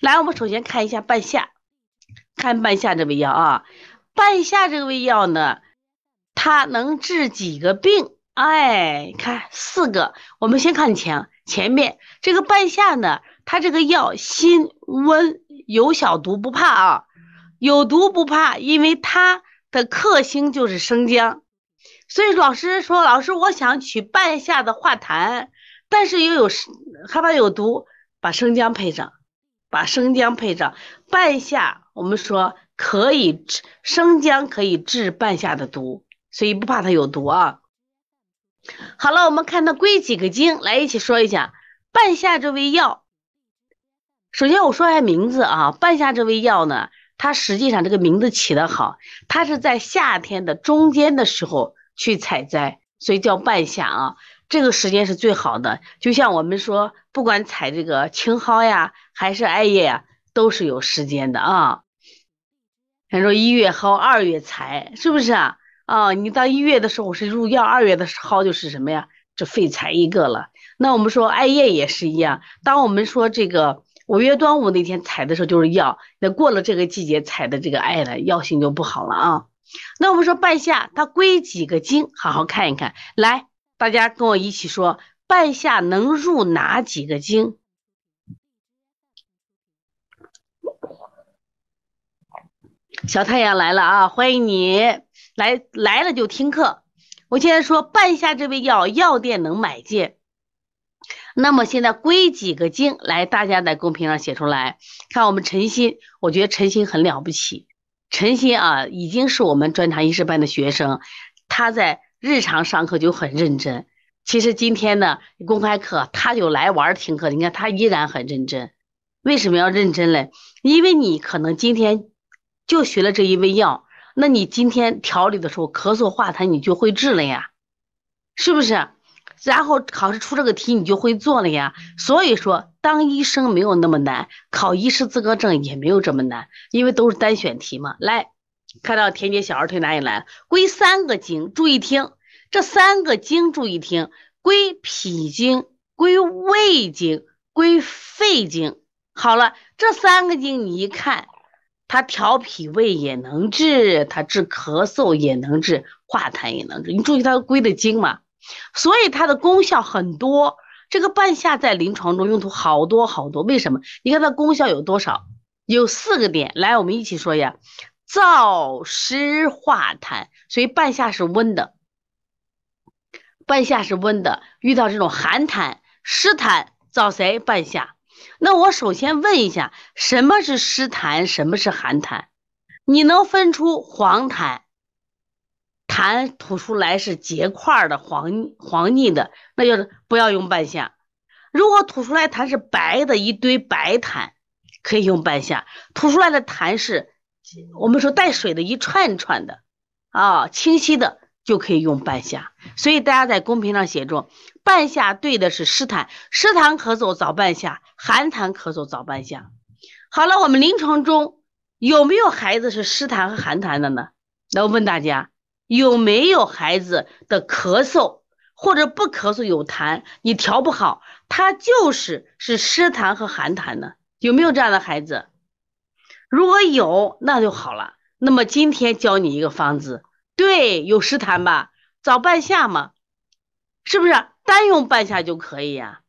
来，我们首先看一下半夏，看半夏这味药啊。半夏这味药呢，它能治几个病？哎，看四个。我们先看前前面这个半夏呢，它这个药辛温，有小毒不怕啊，有毒不怕，因为它的克星就是生姜。所以老师说，老师我想取半夏的化痰，但是又有害怕有毒，把生姜配上，把生姜配上。半夏我们说可以治生姜可以治半夏的毒，所以不怕它有毒啊。好了，我们看它归几个经，来一起说一下半夏这味药。首先我说一下名字啊，半夏这味药呢，它实际上这个名字起得好，它是在夏天的中间的时候去采摘，所以叫半夏啊。这个时间是最好的，就像我们说，不管采这个青蒿呀，还是艾叶呀，都是有时间的啊。比如说一月蒿，二月采，是不是啊？啊，你到一月的时候是入药，二月的蒿就是什么呀？这废材一个了。那我们说艾叶也是一样，当我们说这个五月端午那天采的时候就是药，那过了这个季节采的这个艾呢，药性就不好了啊。那我们说半夏它归几个经？好好看一看，来，大家跟我一起说，半夏能入哪几个经？小太阳来了啊，欢迎你。来来了就听课。我现在说半夏这味药，药店能买见。那么现在归几个经？来，大家在公屏上写出来。看我们陈鑫，我觉得陈鑫很了不起。陈鑫啊，已经是我们专长医师班的学生，他在日常上课就很认真。其实今天呢，公开课他就来玩听课，你看他依然很认真。为什么要认真嘞？因为你可能今天就学了这一味药。那你今天调理的时候咳嗽化痰，你就会治了呀，是不是？然后考试出这个题，你就会做了呀。所以说，当医生没有那么难，考医师资格证也没有这么难，因为都是单选题嘛。来看到田姐小儿推哪里来了？归三个经，注意听，这三个经注意听，归脾经、归胃经、归肺经。好了，这三个经你一看。它调脾胃也能治，它治咳嗽也能治，化痰也能治。你注意它归的经嘛，所以它的功效很多。这个半夏在临床中用途好多好多。为什么？你看它功效有多少？有四个点，来，我们一起说呀。燥湿化痰，所以半夏是温的。半夏是温的，遇到这种寒痰、湿痰，找谁？半夏。那我首先问一下，什么是湿痰，什么是寒痰？你能分出黄痰，痰吐出来是结块的黄黄腻的，那就是不要用半夏。如果吐出来痰是白的一堆白痰，可以用半夏。吐出来的痰是我们说带水的一串一串的啊，清晰的。就可以用半夏，所以大家在公屏上写着，半夏对的是湿痰，湿痰咳嗽早半夏，寒痰咳嗽早半夏。好了，我们临床中有没有孩子是湿痰和寒痰的呢？那我问大家，有没有孩子的咳嗽或者不咳嗽有痰，你调不好，他就是是湿痰和寒痰的？有没有这样的孩子？如果有，那就好了。那么今天教你一个方子。对，有湿痰吧？找半夏嘛，是不是？单用半夏就可以呀。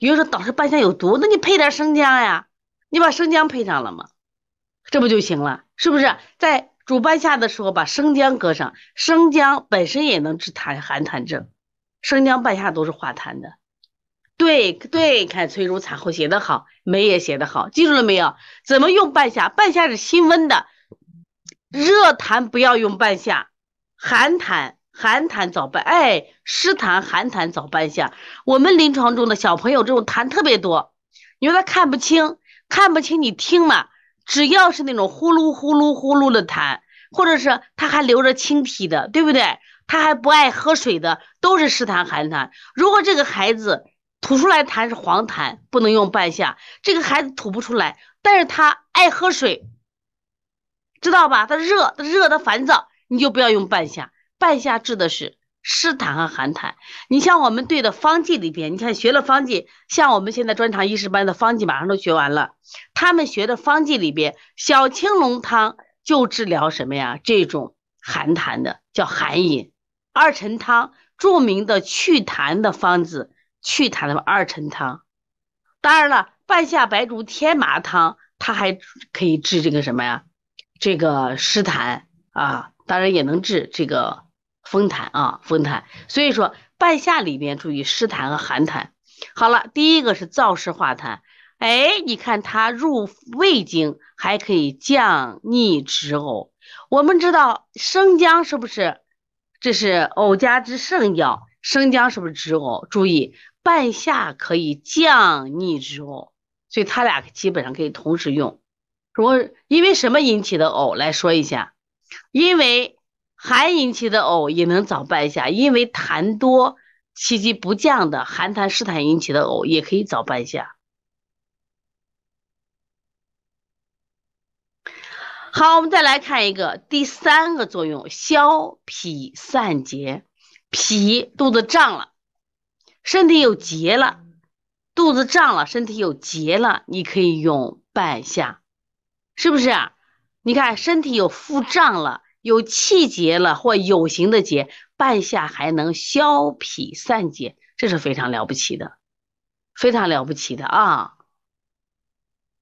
有人说导师半夏有毒，那你配点生姜呀，你把生姜配上了嘛，这不就行了？是不是？在煮半夏的时候把生姜搁上，生姜本身也能治痰寒痰症，生姜半夏都是化痰的。对对，看崔如产后写的好，梅也写的好，记住了没有？怎么用半夏？半夏是辛温的，热痰不要用半夏。寒痰，寒痰早半，哎，湿痰、寒痰早半夏。我们临床中的小朋友这种痰特别多，你说他看不清，看不清，你听嘛，只要是那种呼噜呼噜呼噜的痰，或者是他还留着清涕的，对不对？他还不爱喝水的，都是湿痰、寒痰。如果这个孩子吐出来痰是黄痰，不能用半夏。这个孩子吐不出来，但是他爱喝水，知道吧？他热，他热，他烦躁。你就不要用半夏，半夏治的是湿痰和寒痰。你像我们对的方剂里边，你看学了方剂，像我们现在专场医师班的方剂马上都学完了，他们学的方剂里边，小青龙汤就治疗什么呀？这种寒痰的叫寒饮。二陈汤著名的祛痰的方子，祛痰的二陈汤。当然了，半夏白术天麻汤，它还可以治这个什么呀？这个湿痰啊，当然也能治这个风痰啊，风痰。所以说，半夏里面注意湿痰和寒痰。好了，第一个是燥湿化痰，哎，你看它入胃经，还可以降逆止呕。我们知道生姜是不是？这是呕家之圣药，生姜是不是止呕？注意。半夏可以降逆之呕，所以它俩基本上可以同时用。如果因为什么引起的呕来说一下，因为寒引起的呕也能找半夏，因为痰多气机不降的寒痰湿痰引起的呕也可以找半夏。好，我们再来看一个第三个作用，消痞散结，痞肚子胀了。身体有结了，肚子胀了，身体有结了，你可以用半夏，是不是？你看身体有腹胀了，有气结了或有形的结，半夏还能消痞散结，这是非常了不起的，非常了不起的啊！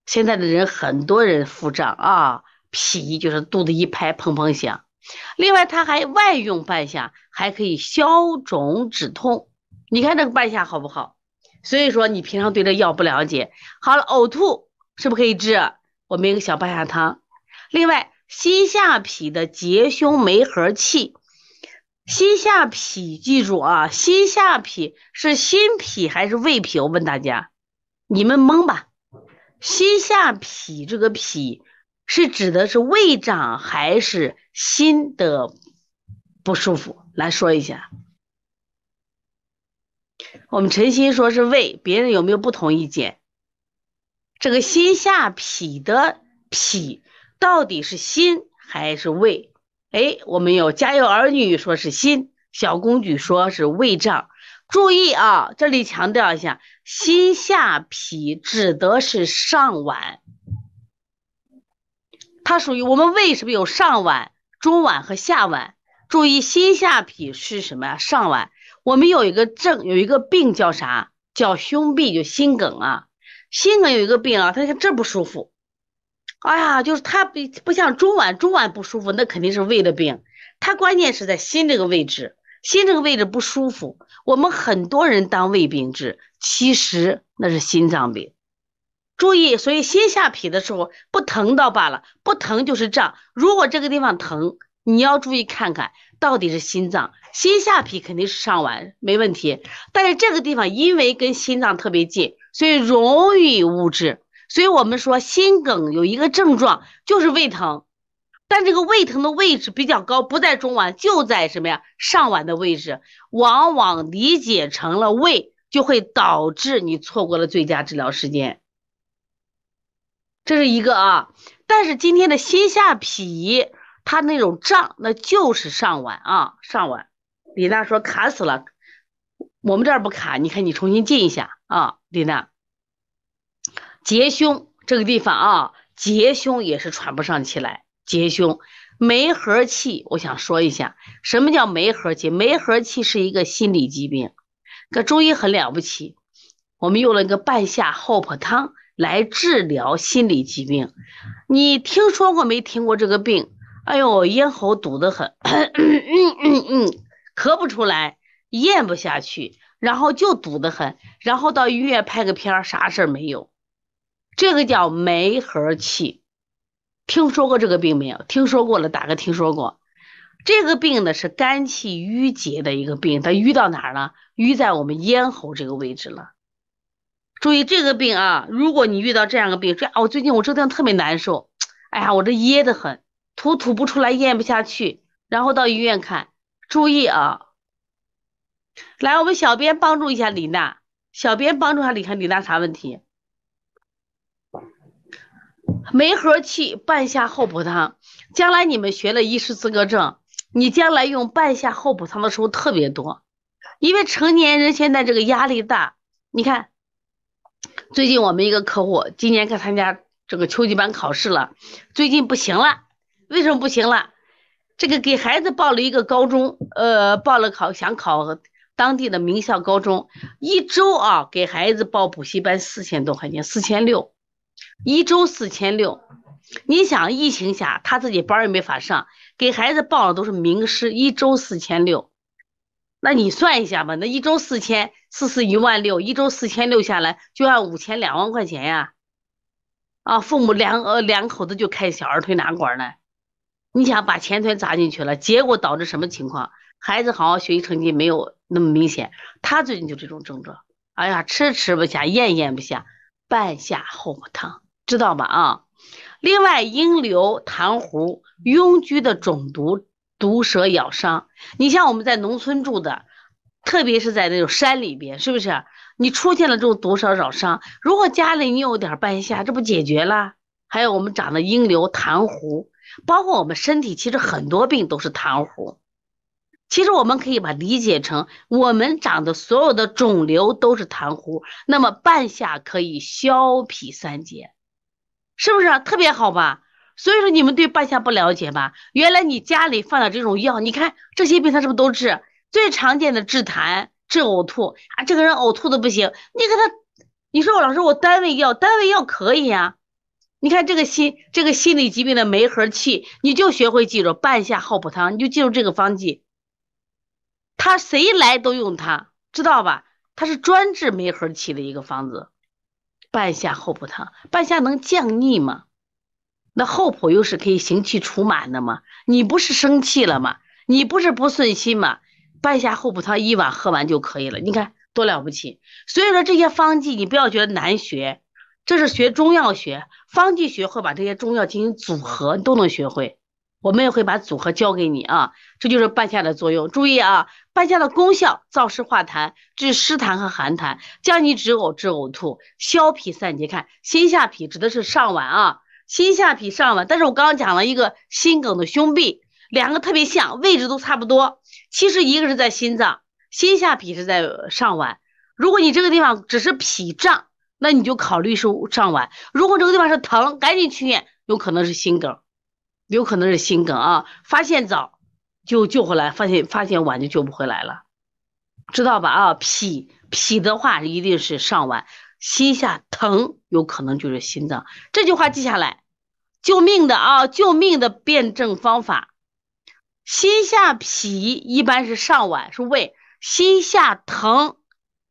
现在的人很多人腹胀啊，脾就是肚子一拍砰砰响。另外，它还外用半夏，还可以消肿止痛。你看这个半夏好不好？所以说你平常对这药不了解。好了，呕吐是不是可以治？我们一个小半夏汤。另外，心下痞的结胸梅核气，心下痞记住啊，心下痞是心脾还是胃脾？我问大家，你们蒙吧？心下痞这个痞是指的是胃胀还是心的不舒服？来说一下。我们诚心说是胃，别人有没有不同意见？这个心下痞的痞到底是心还是胃？哎，我们有家有儿女说是心，小公举说是胃胀。注意啊，这里强调一下，心下痞指的是上脘，它属于我们胃是不是有上脘、中脘和下脘？注意，心下痞是什么呀？上脘。我们有一个症，有一个病叫啥？叫胸痹，就心梗啊。心梗有一个病啊，他看这不舒服，哎呀，就是他不不像中脘，中脘不舒服，那肯定是胃的病。他关键是在心这个位置，心这个位置不舒服。我们很多人当胃病治，其实那是心脏病。注意，所以心下脾的时候不疼倒罢了，不疼就是胀。如果这个地方疼，你要注意看看。到底是心脏，心下脾肯定是上脘，没问题。但是这个地方因为跟心脏特别近，所以容易误治。所以我们说心梗有一个症状就是胃疼，但这个胃疼的位置比较高，不在中脘，就在什么呀？上脘的位置，往往理解成了胃，就会导致你错过了最佳治疗时间。这是一个啊，但是今天的心下脾。他那种胀，那就是上脘啊，上脘。李娜说卡死了，我们这儿不卡，你看你重新进一下啊，李娜。结胸这个地方啊，结胸也是喘不上气来，结胸。梅核气，我想说一下，什么叫梅核气？梅核气是一个心理疾病，可中医很了不起，我们用了一个半夏厚朴汤来治疗心理疾病。你听说过没听过这个病？哎呦，咽喉堵得很，嗯嗯嗯，咳不出来，咽不下去，然后就堵得很，然后到医院拍个片儿，啥事儿没有。这个叫梅核气，听说过这个病没有？听说过了，打个听说过。这个病呢是肝气郁结的一个病，它郁到哪儿了？郁在我们咽喉这个位置了。注意这个病啊，如果你遇到这样的病，这我最近我这地方特别难受，哎呀，我这噎得很。吐吐不出来，咽不下去，然后到医院看。注意啊，来，我们小编帮助一下李娜，小编帮助下李看李娜啥问题？梅核气半夏厚朴汤，将来你们学了医师资格证，你将来用半夏厚朴汤的时候特别多，因为成年人现在这个压力大。你看，最近我们一个客户今年该参加这个秋季班考试了，最近不行了，为什么不行了？这个给孩子报了一个高中，呃，报了考想考当地的名校高中，一周啊给孩子报补习班四千多块钱，四千六，一周四千六。你想疫情下他自己班也没法上，给孩子报的都是名师，一周四千六，那你算一下吧，那一周四千，四四一万六，一周四千六下来就按五千两万块钱呀！啊，父母两呃两口子就开小儿推拿馆呢，你想把钱全砸进去了，结果导致什么情况？孩子好好学习成绩没有那么明显，他最近就这种症状，哎呀，吃吃不下，咽咽不下，半夏厚朴汤，知道吧？啊。另外，阴流、痰壶、痈疽的肿毒、毒蛇咬伤，你像我们在农村住的，特别是在那种山里边，是不是？你出现了这种毒蛇咬伤，如果家里你有点半夏，这不解决了？还有我们长的阴流、痰壶，包括我们身体，其实很多病都是痰壶。其实我们可以把理解成，我们长的所有的肿瘤都是痰壶，那么半夏可以消痞散结。是不是啊特别好吧？所以说你们对半夏不了解吧？原来你家里放的这种药，你看这些病它是不是都治？最常见的治痰、治呕吐啊，这个人呕吐的不行，你给他，你说我老师我单位药，单位药可以呀。你看这个心这个心理疾病的梅核气，你就学会记住半夏厚朴汤，你就记住这个方剂。他谁来都用它，知道吧？它是专治梅核气的一个方子。半夏厚朴汤，半夏能降逆吗？那厚朴又是可以行气除螨的吗？你不是生气了吗？你不是不顺心吗？半夏厚朴汤一碗喝完就可以了，你看多了不起。所以说这些方剂你不要觉得难学，这是学中药学，方剂学会把这些中药进行组合，你都能学会。我们也会把组合教给你啊，这就是半夏的作用。注意啊，半夏的功效：燥湿化痰，治湿痰和寒痰，降逆止呕治呕吐，消痞散结。看心下痞指的是上脘啊，心下痞上脘。但是我刚刚讲了一个心梗的胸壁，两个特别像，位置都差不多。其实一个是在心脏，心下痞是在上脘。如果你这个地方只是痞胀，那你就考虑是上脘；如果这个地方是疼，赶紧去医院，有可能是心梗。有可能是心梗啊，发现早就救回来，发现发现晚就救不回来了，知道吧？啊，脾脾的话一定是上脘，心下疼有可能就是心脏。这句话记下来，救命的啊，救命的辩证方法。心下痞一般是上脘是胃，心下疼，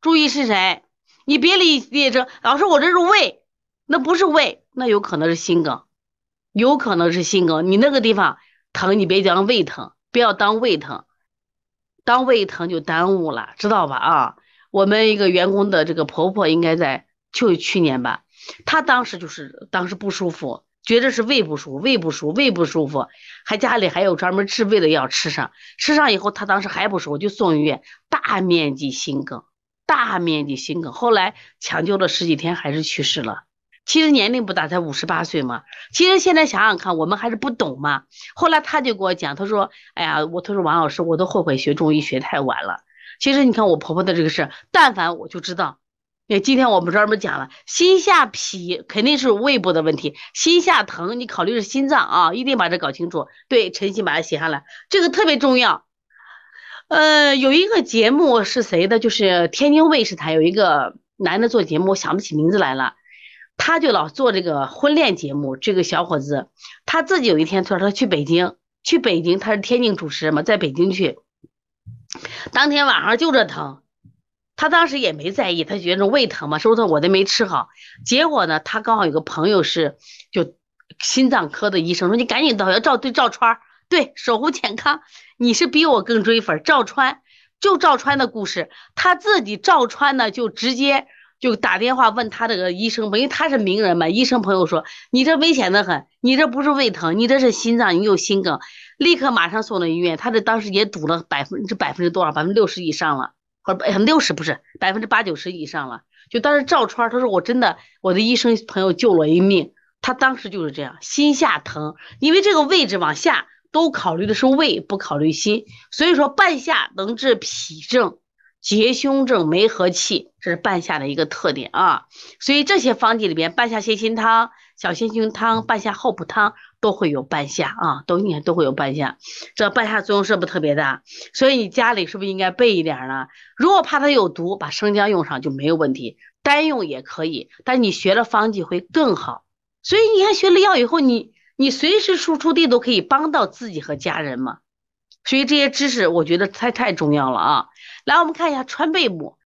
注意是谁？你别理解成老师我这是胃，那不是胃，那有可能是心梗。有可能是心梗，你那个地方疼，你别讲胃疼，不要当胃疼，当胃疼就耽误了，知道吧？啊，我们一个员工的这个婆婆应该在就去年吧，她当时就是当时不舒服，觉得是胃不舒服，胃不舒服，胃不舒服，还家里还有专门治胃的药吃上，吃上以后她当时还不舒服，就送医院，大面积心梗，大面积心梗，后来抢救了十几天还是去世了。其实年龄不大，才五十八岁嘛。其实现在想想看，我们还是不懂嘛。后来他就给我讲，他说：“哎呀，我他说王老师，我都后悔学中医学太晚了。其实你看我婆婆的这个事，但凡我就知道。哎，今天我们专门讲了，心下痞肯定是胃部的问题，心下疼你考虑是心脏啊，一定把这搞清楚。对，晨曦把它写下来，这个特别重要。呃，有一个节目是谁的？就是天津卫视台有一个男的做节目，我想不起名字来了。他就老做这个婚恋节目，这个小伙子他自己有一天他说他去北京，去北京他是天津主持人嘛，在北京去，当天晚上就这疼，他当时也没在意，他觉得胃疼嘛，说他我都没吃好？结果呢，他刚好有个朋友是就心脏科的医生，说你赶紧到要照对赵川，对守护健康，你是比我更追粉，赵川就赵川的故事，他自己赵川呢就直接。就打电话问他这个医生，因为他是名人嘛。医生朋友说：“你这危险的很，你这不是胃疼，你这是心脏，你有心梗，立刻马上送到医院。”他这当时也堵了百分之百分之多少？百分之六十以上了，或者六十不是百分之八九十以上了。就当时赵川他说：“我真的，我的医生朋友救了一命。”他当时就是这样，心下疼，因为这个位置往下都考虑的是胃，不考虑心。所以说半夏能治脾症、结胸症、没和气，这是半夏的一个特点啊。所以这些方剂里边，半夏泻心汤、小仙胸汤、半夏厚朴汤都会有半夏啊，都应该都会有半夏。这半夏作用是不是特别大？所以你家里是不是应该备一点呢？如果怕它有毒，把生姜用上就没有问题，单用也可以。但你学了方剂会更好。所以你看，学了药以后，你你随时输出地都可以帮到自己和家人嘛。所以这些知识我觉得太太重要了啊！来，我们看一下川贝母，